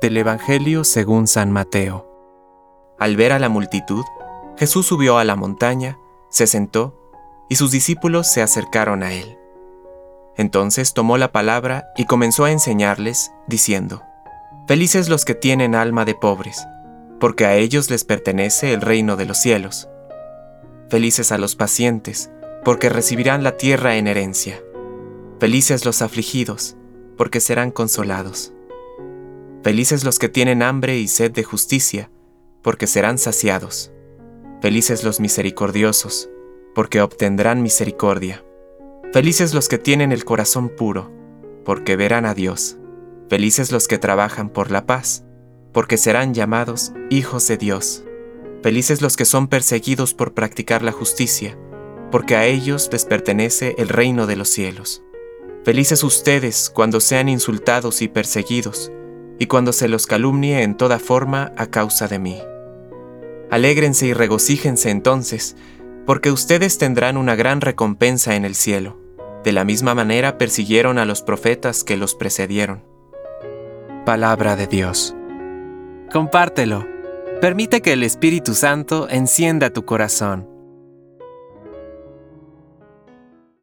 Del Evangelio según San Mateo. Al ver a la multitud, Jesús subió a la montaña, se sentó, y sus discípulos se acercaron a él. Entonces tomó la palabra y comenzó a enseñarles, diciendo, Felices los que tienen alma de pobres, porque a ellos les pertenece el reino de los cielos. Felices a los pacientes, porque recibirán la tierra en herencia. Felices los afligidos, porque serán consolados. Felices los que tienen hambre y sed de justicia, porque serán saciados. Felices los misericordiosos, porque obtendrán misericordia. Felices los que tienen el corazón puro, porque verán a Dios. Felices los que trabajan por la paz, porque serán llamados hijos de Dios. Felices los que son perseguidos por practicar la justicia, porque a ellos les pertenece el reino de los cielos. Felices ustedes cuando sean insultados y perseguidos, y cuando se los calumnie en toda forma a causa de mí. Alégrense y regocíjense entonces, porque ustedes tendrán una gran recompensa en el cielo. De la misma manera persiguieron a los profetas que los precedieron. Palabra de Dios. Compártelo. Permite que el Espíritu Santo encienda tu corazón.